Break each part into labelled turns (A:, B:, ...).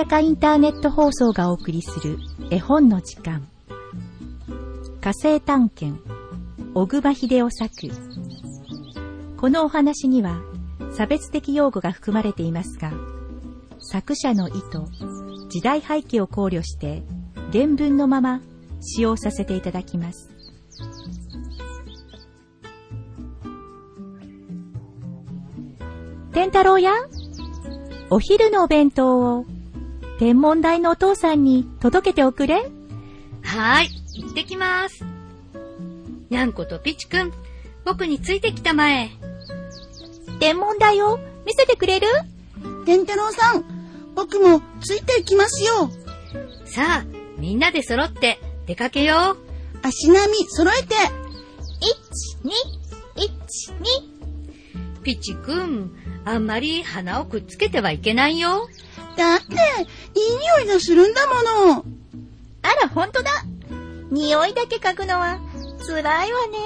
A: やかインターネット放送がお送りする絵本の時間。火星探検。小熊秀夫作。このお話には差別的用語が含まれていますが作者の意図時代背景を考慮して原文のまま使用させていただきます。天太郎やお昼のお弁当を天文台のお父さんに届けておくれ。
B: はーい、行ってきます。にゃんことピチくん、僕についてきたまえ。
A: 天文台を見せてくれる？
C: 天太郎さん、僕もついていきますよ。
B: さあ、みんなで揃って出かけよう。
C: 足並み揃えて。
A: 1、2、1、
B: 2。ピチくん、あんまり鼻をくっつけてはいけないよ。
C: だって、いい匂いがするんだもの。
A: あら、ほんとだ。匂いだけ嗅ぐのは辛いわね。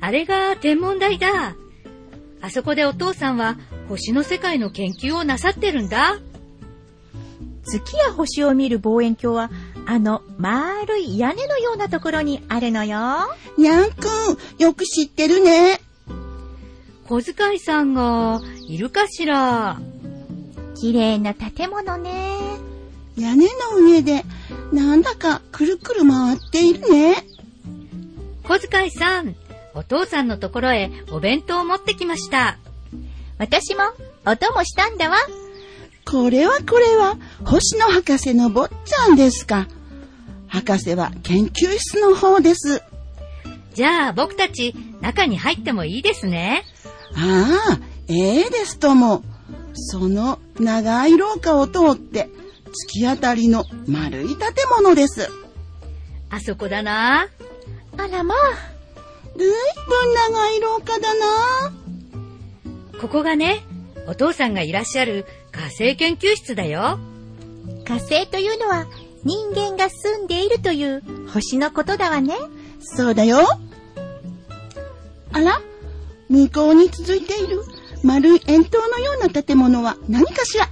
B: あれが天文台だ。あそこでお父さんは星の世界の研究をなさってるんだ。
A: 月や星を見る望遠鏡は、あの丸い屋根のようなところにあるのよ。
C: にゃんくん、よく知ってるね。
B: 小遣いさんがいるかしら？
A: 綺麗な建物ね。
C: 屋根の上で、なんだかくるくる回っているね。
B: 小遣いさん、お父さんのところへお弁当を持ってきました。
A: 私もお供したんだわ。
C: これはこれは、星野博士の坊ちゃんですか。博士は研究室の方です。
B: じゃあ僕たち中に入ってもいいですね。
C: ああ、ええですとも。その長い廊下を通って突き当たりの丸い建物です。
B: あそこだな。
A: あらまあ。
C: ずいぶん長い廊下だな。
B: ここがね、お父さんがいらっしゃる火星研究室だよ。
A: 火星というのは人間が住んでいるという星のことだわね。
C: そうだよ。あら向こうに続いている丸い円筒のような建物は何かしら？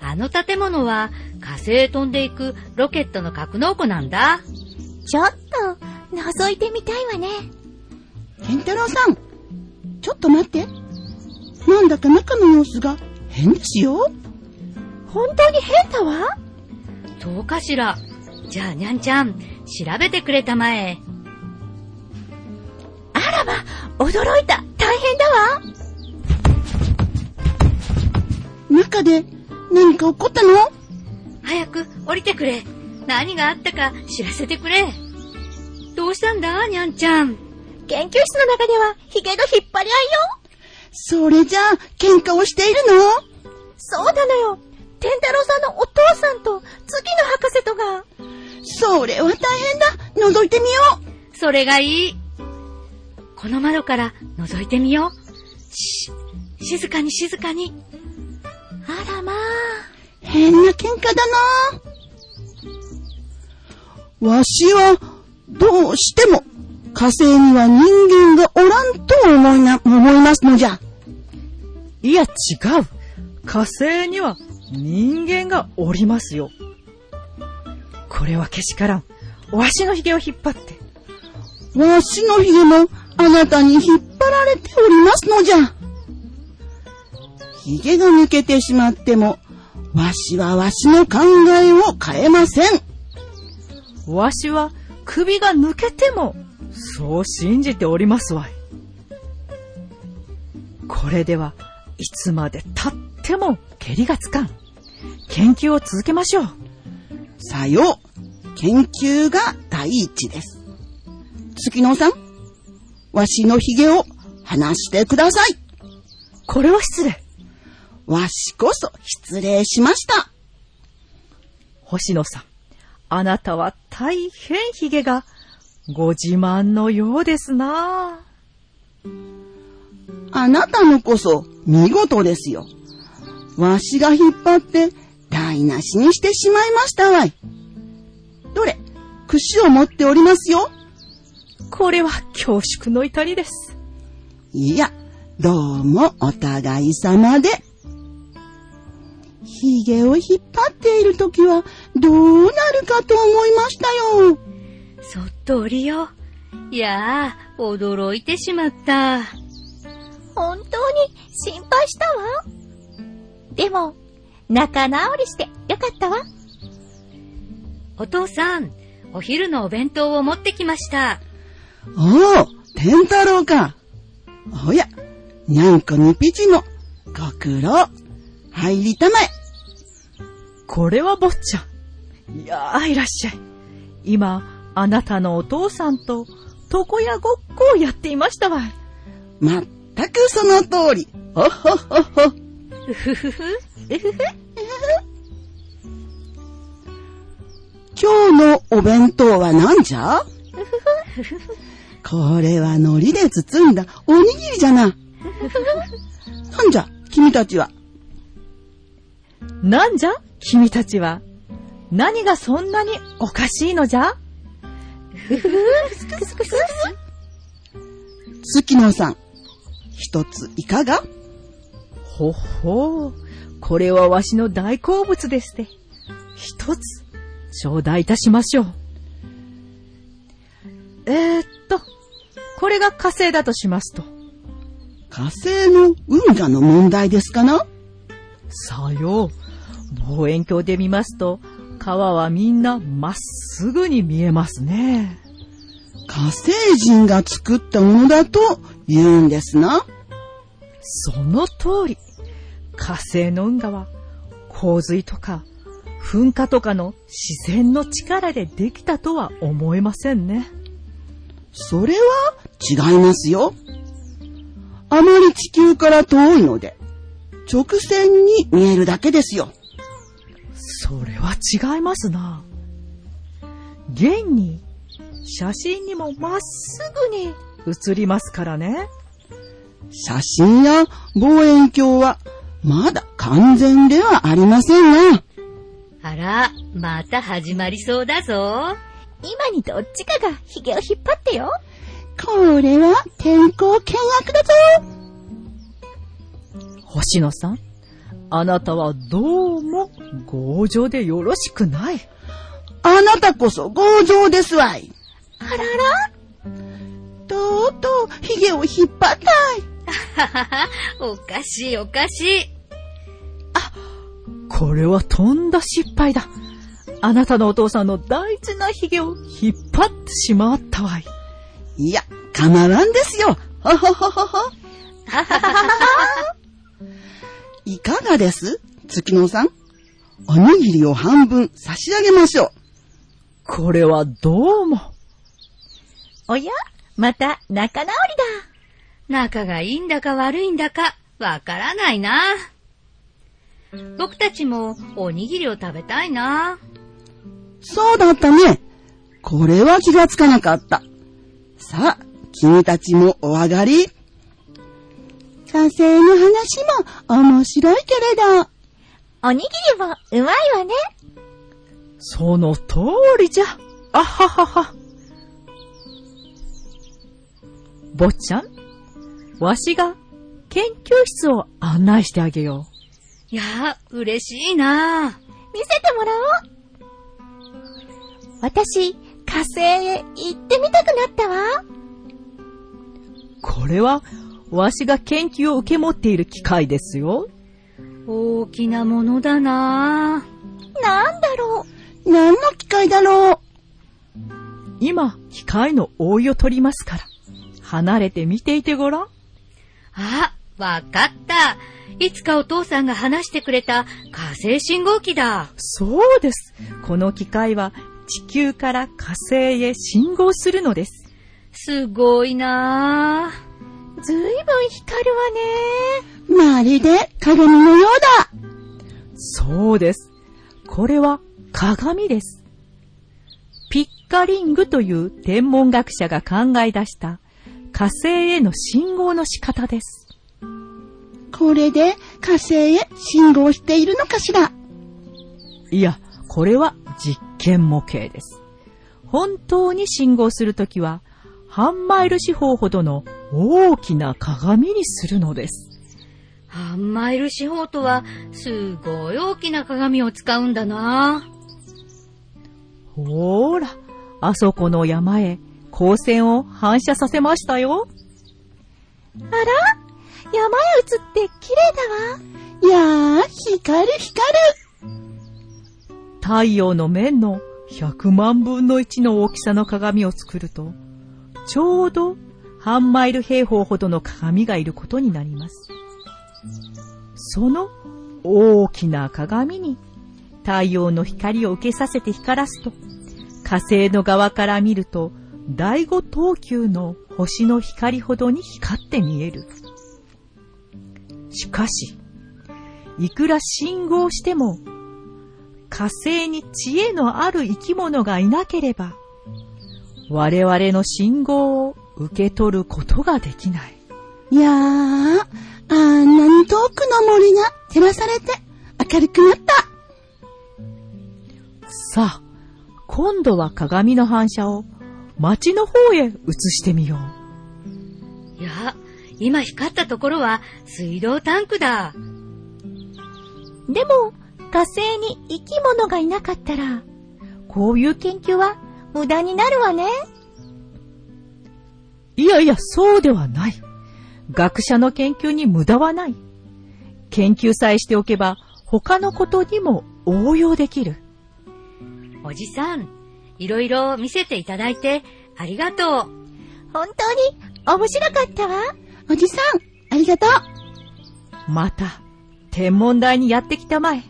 B: あの建物は火星へ飛んでいくロケットの格納庫なんだ。
A: ちょっと覗いてみたいわね。
C: 健太郎さん、ちょっと待って。なんだか中の様子が変ですよ。
A: 本当に変だわ？
B: そうかしら。じゃあにゃんちゃん、調べてくれたまえ。
A: あらま、驚いた。大変だわ。
C: 中で何か起こったの？
B: 早く降りてくれ。何があったか知らせてくれ。どうしたんだ、にゃんちゃん。
A: 研究室の中ではヒゲの引っ張り合いよ。
C: それじゃあ、喧嘩をしているの？
A: そうなのよ。天太郎さんのお父さんと次の博士とが。
C: それは大変だ。覗いてみよ
B: う。それがいい。この窓から覗いてみよう。し、静かに静かに。
A: あらまあ。
C: 変な喧嘩だな。わしは、どうしても、火星には人間がおらんと思いな、思いますのじゃ。
D: いや、違う。火星には人間がおりますよ。これはけしからん。わしの髭を引っ張って。
C: わしの髭もあなたに引っ張られておりますのじゃ。髭が抜けてしまっても、わしはわしの考えを変えません。
D: わしは首が抜けても、そう信じておりますわい。これではいつまでたっても蹴りがつかん。研究を続けましょう。
C: さよう。研究が第一です。月野さん、わしの髭を離してください。
D: これは失礼。
C: わしこそ失礼しました。
D: 星野さん、あなたは大変髭がご自慢のようですな
C: あなたのこそ見事ですよ。わしが引っ張って台無しにしてしまいましたわい。どれ、串を持っておりますよ。
D: これは恐縮の至りです。
C: いや、どうもお互い様で。髭を引っ張っているときはどうなるかと思いましたよ。
B: そっと降りよう。いやあ、驚いてしまった。
A: 本当に心配したわ。でも、仲直りしてよかったわ。
B: お父さん、お昼のお弁当を持ってきました。
C: おお、天太郎か。おや、にゃんこにぴちのご苦労。入りたまえ。
D: これは坊ちゃん。いやー、いらっしゃい。今、あなたのお父さんと床屋ごっこをやっていましたわい。
C: まったくその通り。ほっほっほっほ。
B: うふふふ？
C: 今日のお弁当は何じゃ？これは海苔で包んだおにぎりじゃな。なんじゃ、君たちは？
D: なんじゃ？君たちは。何がそんなにおかしいのじゃ？
C: 月野さん、一ついかが？
D: ほっほー。これはわしの大好物ですて。一つ、頂戴いたしましょう。えー、っと、これが火星だとしますと。
C: 火星の運河の問題ですかな？
D: さよう。望遠鏡で見ますと、川はみんなまっすぐに見えますね。
C: 火星人が作ったものだと言うんですな。
D: その通り。火星の運河は洪水とか噴火とかの自然の力でできたとは思えませんね。
C: それは違いますよ。あまり地球から遠いので、直線に見えるだけですよ。
D: それは違いますな。現に写真にもまっすぐに写りますからね。
C: 写真や望遠鏡はまだ完全ではありませんが、
B: あら、また始まりそうだぞ。
A: 今にどっちかが髭を引っ張ってよ。
C: これは天候見学だぞ。
D: 星野さん、あなたはどうも強情でよろしくない。
C: あなたこそ強情ですわい。
A: あらら
C: とうとう髭を引っ張ったい。
B: ははは、おかしいおかしい。
D: これはとんだ失敗だ。あなたのお父さんの大事な髭を引っ張ってしまったわい。
C: いや、構わんですよ。ほほほほほ。いかがです？月野さん。おにぎりを半分差し上げましょう。
D: これはどうも。
A: おやまた仲直りだ。
B: 仲がいいんだか悪いんだか、わからないな。僕たちもおにぎりを食べたいな。
C: そうだったね。これは気がつかなかった。さあ、君たちもお上がり。火星の話も面白いけれど、
A: おにぎりもうまいわね。
D: その通りじゃ。あははは。坊ちゃん、わしが研究室を案内してあげよ
B: いや、嬉しいな。
A: 見せてもらおう。私、火星へ行ってみたくなったわ。
D: う。これは、わしが研究を受け持っている機械ですよ。
B: 大きなものだな。
A: なんだろう。
C: 何の機会だろう。
D: 今、機械の覆いを取りますから。離れて見ていてごらん。
B: あ、わかった。いつかお父さんが話してくれた火星信号機だ。
D: そうです。この機械は地球から火星へ信号するのです。
B: すごいな
A: ずいぶん光るわね。
C: まるで鏡のようだ。
D: そうです。これは鏡です。ピッカリングという天文学者が考え出した火星への信号の仕方です。
C: これで火星へ信号しているのかしら？
D: いや、これは実験模型です。本当に信号するときは、半マイル四方ほどの大きな鏡にするのです。
B: 半マイル四方とは、すごい大きな鏡を使うんだな。
D: ほーら、あそこの山へ光線を反射させましたよ。
A: あら山へ映って綺麗だわ。
C: いやー、光る光る。
D: 太陽の面の100万分の1の大きさの鏡を作ると、ちょうど半マイル平方ほどの鏡がいることになります。その大きな鏡に太陽の光を受けさせて光らすと、火星の側から見ると第五等級の星の光ほどに光って見える。しかし、いくら信号しても火星に知恵のある生き物がいなければ、我々の信号を受け取ることができない。
C: いやー、あんなに遠くの森が照らされて明るくなった。
D: さあ、今度は鏡の反射を街の方へ移してみよう。
B: いや、今光ったところは水道タンクだ。
A: でも、火星に生き物がいなかったら、こういう研究は無駄になるわね。
D: いやいや、そうではない。学者の研究に無駄はない。研究さえしておけば、他のことにも応用できる。
B: おじさん、いろいろ見せていただいてありがとう。
A: 本当に？面白かったわ。
C: おじさん、ありがとう。
D: また、天文台にやってきたまえ。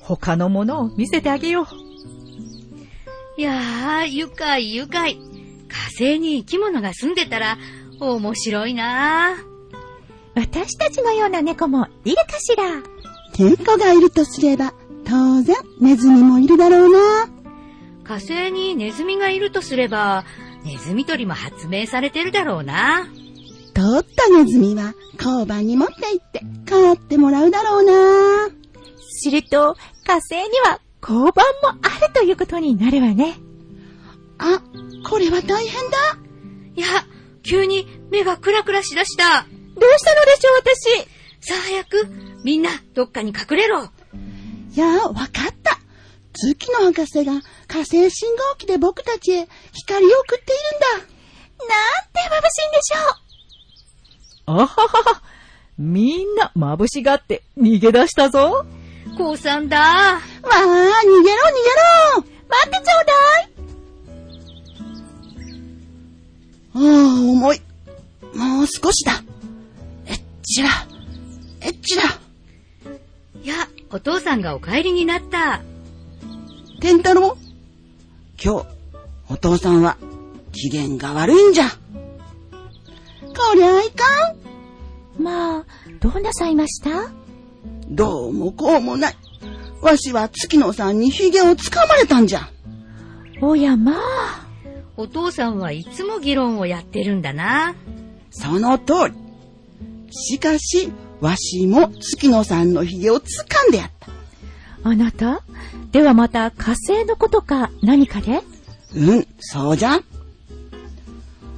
D: 他のものを見せてあげよう。
B: いやー、愉快愉快。火星に生き物が住んでたら面白いな
A: 私たちのような猫もいるかしら？
C: 猫がいるとすれば、当然ネズミもいるだろうな。
B: 火星にネズミがいるとすれば、ネズミ捕りも発明されてるだろうな。
C: 取ったネズミは交番に持って行って飼ってもらうだろうな。
A: すると、火星には交番もあるということになるわね。
C: あ、これは大変だ。
B: いや、急に目がクラクラしだした。
A: どうしたのでしょう、私。
B: さあ早く、みんなどっかに隠れろ。
C: いや、わかった。月の博士が火星信号機で僕たちへ光を送っているんだ。
A: なんて眩しいんでしょう。
D: あははは。みんな眩しがって逃げ出したぞ。
B: 降参だ。
C: わあ、逃げろ逃げろ
A: 待ってちょうだい。
C: ああ、重い。もう少しだ。えっちら、えっちら。
B: いや、お父さんがお帰りになった。
C: 天太郎今日、お父さんは機嫌が悪いんじゃ。こりゃいかん。
A: まあ、どうなさいました？
C: どうもこうもない。わしは月野さんに髭をつかまれたんじゃ。
A: おやまあ。
B: お父さんはいつも議論をやってるんだな。
C: その通り。しかし、わしも月野さんの髭をつかんでやった。
A: あなた？ではまた火星のことか何かで？
C: うん、そうじゃ。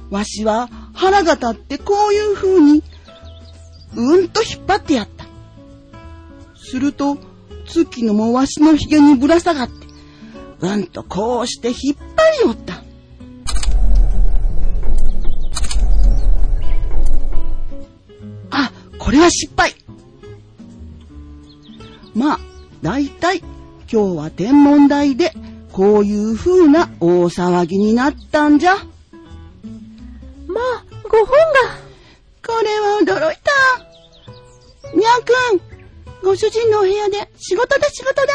C: わしは腹が立ってこういう風に、うんと引っ張ってやった。すると、月野もわしの髭にぶら下がって、うんとこうして引っ張りおった。あ、これは失敗。まあ、だいたい今日は天文台でこういう風な大騒ぎになったんじゃ。
A: まあ、ご本が。
C: これは驚いた。にゃーくん、ご主人のお部屋で仕事だ仕事だ。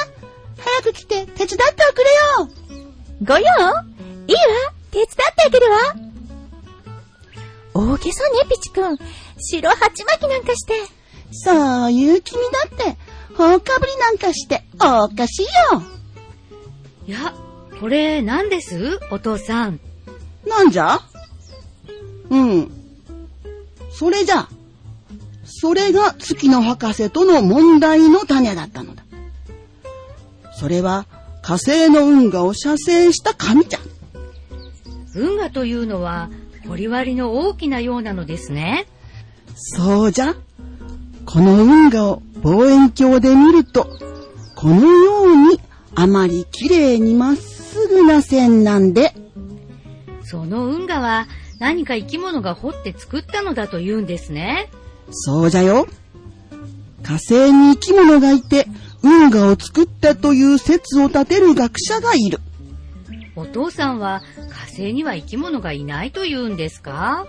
C: 早く来て手伝っておくれよ。
A: ご用？いいわ。手伝ってあげるわ。大げさね、ピチ君。白鉢巻きなんかして。
C: そういう君だって、放かぶりなんかしておかしいよ。
B: いや、これ何です？お父さん。
C: なんじゃ？うん。それじゃ。それが月の博士との問題の種だったのだ。それは火星の運河を射精した神ちゃん。
B: 運河というのは、掘り割りの大きなようなのですね。
C: そうじゃ。この運河を望遠鏡で見ると、このようにあまり綺麗にまっすぐな線なんで、
B: その運河は何か生き物が掘って作ったのだと言うんですね。
C: そうじゃよ。火星に生き物がいて、運河を作ったという説を立てる学者がいる。
B: お父さんは火星には生き物がいないと言うんですか？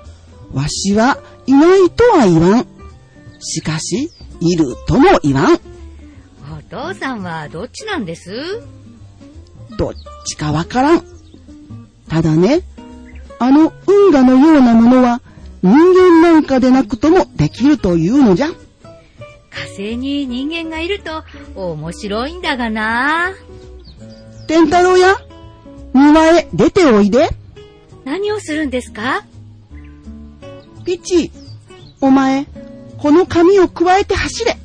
C: わしはいないとは言わん。しかし、いるとも言わん。
B: お父さんはどっちなんです？
C: どっちかわからん。ただね、あの運河のようなものは人間なんかでなくともできるというのじゃ。
B: 火星に人間がいると面白いんだがな。
C: 天太郎や、庭へ出ておいで。
B: 何をするんですか？
C: ピッチ、お前、この紙を加えて走れ。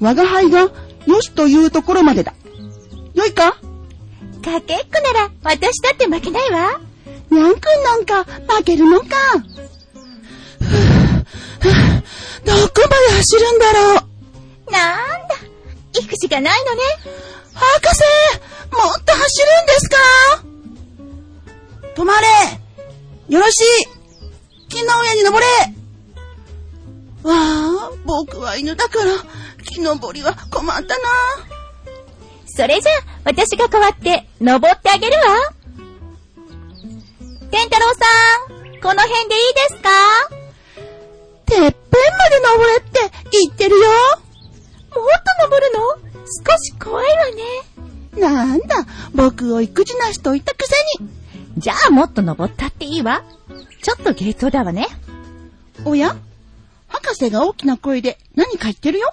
C: 我が輩がよしというところまでだ。よいか？
A: かけっこなら私だって負けないわ。
C: にゃんくんなんか負けるのか。どこまで走るんだろう。
A: なんだ、行くしかないのね。
C: 博士もっと走るんですか？止まれよろしい木の上に登れわあ、僕は犬だから、木登りは困ったな。
A: それじゃあ、私が代わって登ってあげるわ。天太郎さん、この辺でいいですか？
C: てっぺんまで登れって言ってるよ。
A: もっと登るの？少し怖いわね。
C: なんだ、僕を育児なしと言ったくせに。
A: じゃあもっと登ったっていいわ。ちょっとゲートだわね。
C: おや？博士が大きな声で何か言ってるよ。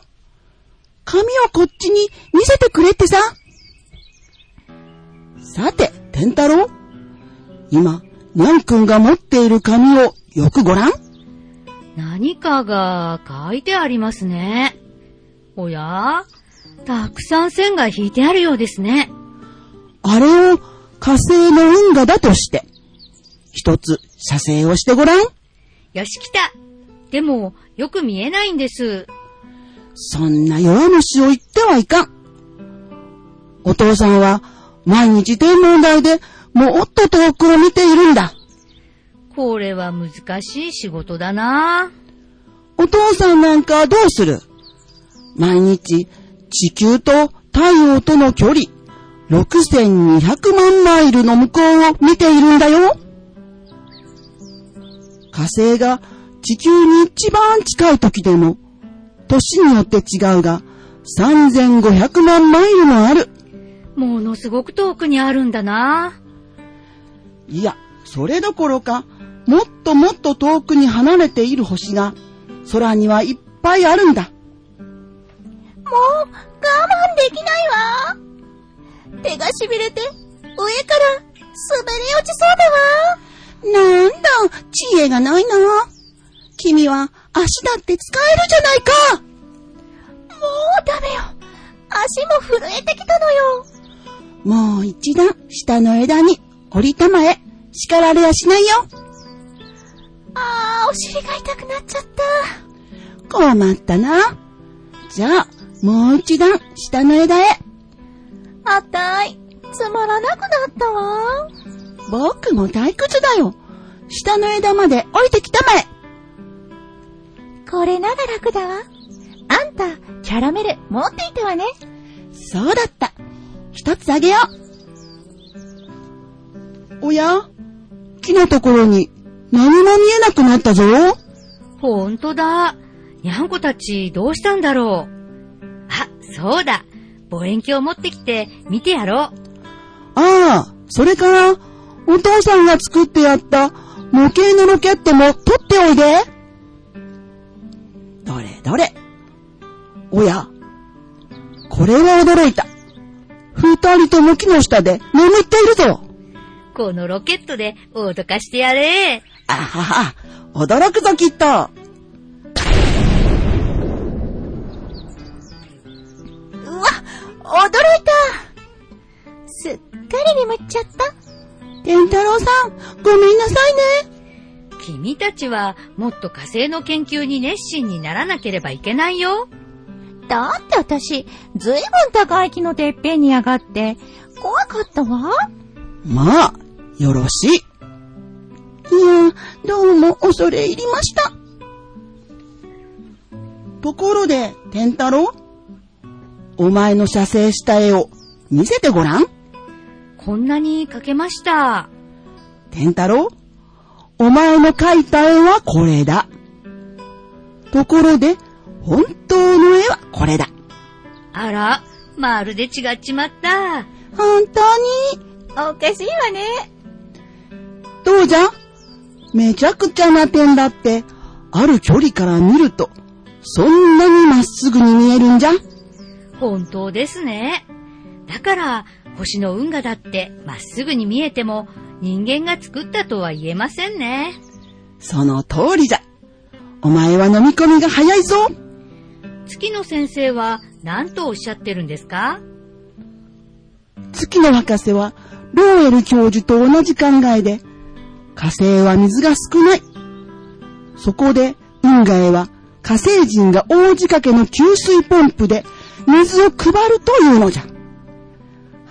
C: 紙をこっちに見せてくれってさ。さて、天太郎。今、にゃんくんが持っている紙をよくごらん。
B: 何かが書いてありますね。おやたくさん線が引いてあるようですね。
C: あれを火星の運河だとして、一つ写生をしてごらん。
B: よし来た。でも、よく見えないんです。
C: そんな弱虫を言ってはいかん。お父さんは毎日天文台でもっと遠くを見ているんだ。
B: これは難しい仕事だな。
C: お父さんなんかどうする？毎日地球と太陽との距離6200万マイルの向こうを見ているんだよ。火星が地球に一番近い時でも年によって違うが3500万マイルもある。
B: ものすごく遠くにあるんだな。
C: いや、それどころか、もっともっと遠くに離れている星が空にはいっぱいあるんだ。
A: もう、我慢できないわ。手が痺れて、上から滑り落ちそうだわ。
C: なんだ、知恵がないな。君は足だって使えるじゃないか。
A: もうダメよ。足も震えてきたのよ。
C: もう一段下の枝に降りたまえ。叱られやしないよ。
A: お尻が痛くなっちゃった。
C: 困ったな。じゃあ、もう一段下の枝へ。
A: あたい、つまらなくなったわ。
C: 僕も退屈だよ。下の枝まで降りてきたまえ。
A: これなら楽だわ。あんた、キャラメル持っていたわね。
C: そうだった。一つあげよう。おや木のところに何も見えなくなったぞ。
B: ほんとだ。にゃんこたちどうしたんだろう。あ、そうだ。望遠鏡持ってきて見てやろう。
C: ああ、それから、お父さんが作ってやった模型のロケットも取っておいで。どれどれ。おや、これは驚いた。二人とも木の下で眠っているぞ。
B: このロケットで脅かしてやれ。
C: あはは、驚くぞきっと。
A: うわ、驚いた。すっかり眠っちゃった。
C: 天太郎さん、ごめんなさいね。
B: 君たちはもっと火星の研究に熱心にならなければいけないよ。
A: だって私、ずいぶん高い木のてっぺんに上がって、怖かったわ。
C: まあ、よろしい。いや、どうも恐れ入りました。ところで、天太郎お前の写生した絵を見せてごらん。
B: こんなに描けました。
C: 天太郎お前の描いた絵はこれだ。ところで、本当の絵はこれだ。
B: あら、まるで違っちまった。
C: 本当に？
A: おかしいわね。
C: どうじゃ？めちゃくちゃな点だって、ある距離から見ると、そんなにまっすぐに見えるんじゃ？
B: 本当ですね。だから、星の運河だってまっすぐに見えても人間が作ったとは言えませんね。
C: その通りじゃ。お前は飲み込みが早いぞ。
B: 月野先生は何とおっしゃってるんですか？
C: 月の博士は、ローエル教授と同じ考えで、火星は水が少ない。そこで、運河へは火星人が大仕掛けの給水ポンプで水を配るというのじゃ。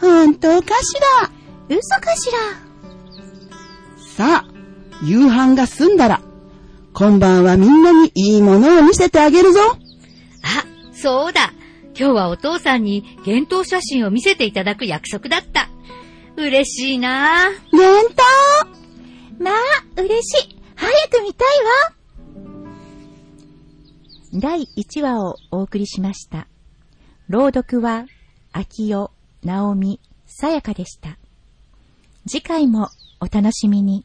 C: 本当かしら？
A: 嘘かしら？
C: さあ、夕飯が済んだら、今晩はみんなにいいものを見せてあげるぞ。
B: あ、そうだ。今日はお父さんに幻冬写真を見せていただく約束だった。嬉しいなぁ。
C: 幻冬
A: まあ、嬉しい。早く見たいわ。第1話をお送りしました。朗読は、秋代、直美、さやかでした。次回もお楽しみに。